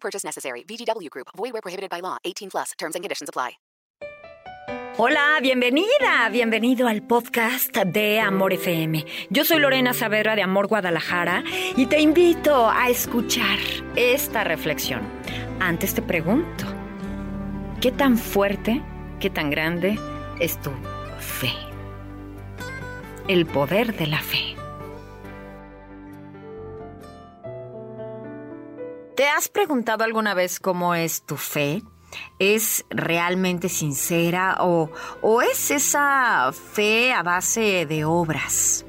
Purchase necessary. VGW Group. Void where prohibited by law. 18 plus. Terms and conditions apply. Hola, bienvenida, bienvenido al podcast de Amor FM. Yo soy Lorena Saavedra de Amor Guadalajara y te invito a escuchar esta reflexión. Antes te pregunto, ¿qué tan fuerte, qué tan grande es tu fe? El poder de la fe. ¿Te has preguntado alguna vez cómo es tu fe? ¿Es realmente sincera o, o, es esa fe a base de obras?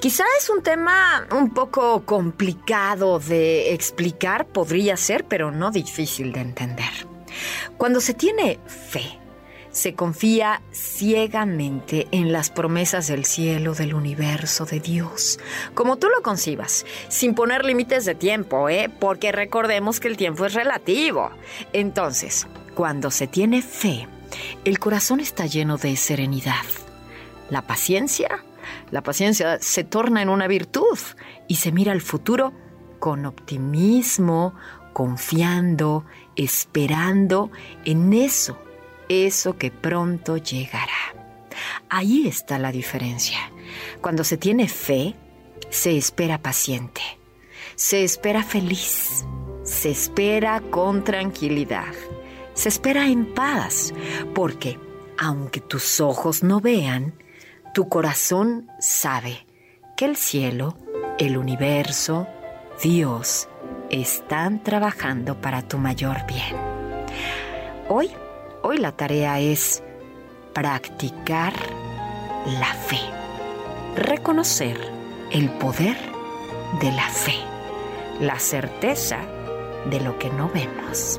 Quizá es un tema un poco complicado de explicar, podría ser, pero no difícil de entender. Cuando se tiene fe, se confía ciegamente en las promesas del cielo, del universo, de Dios, como tú lo concibas, sin poner límites de tiempo, ¿eh? porque recordemos que el tiempo es relativo. Entonces, cuando se tiene fe, el corazón está lleno de serenidad. La paciencia, la paciencia se torna en una virtud y se mira al futuro con optimismo, confiando, esperando en eso eso que pronto llegará. Ahí está la diferencia. Cuando se tiene fe, se espera paciente, se espera feliz, se espera con tranquilidad, se espera en paz, porque aunque tus ojos no vean, tu corazón sabe que el cielo, el universo, Dios, están trabajando para tu mayor bien. Hoy Hoy la tarea es practicar la fe, reconocer el poder de la fe, la certeza de lo que no vemos.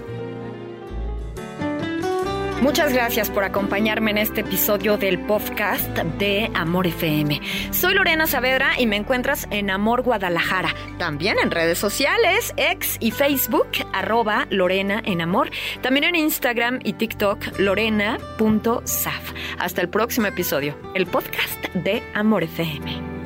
Muchas gracias por acompañarme en este episodio del podcast de Amor FM. Soy Lorena Saavedra y me encuentras en Amor Guadalajara. También en redes sociales, ex y Facebook, arroba Lorena en Amor. También en Instagram y TikTok, lorena.saf. Hasta el próximo episodio, el podcast de Amor FM.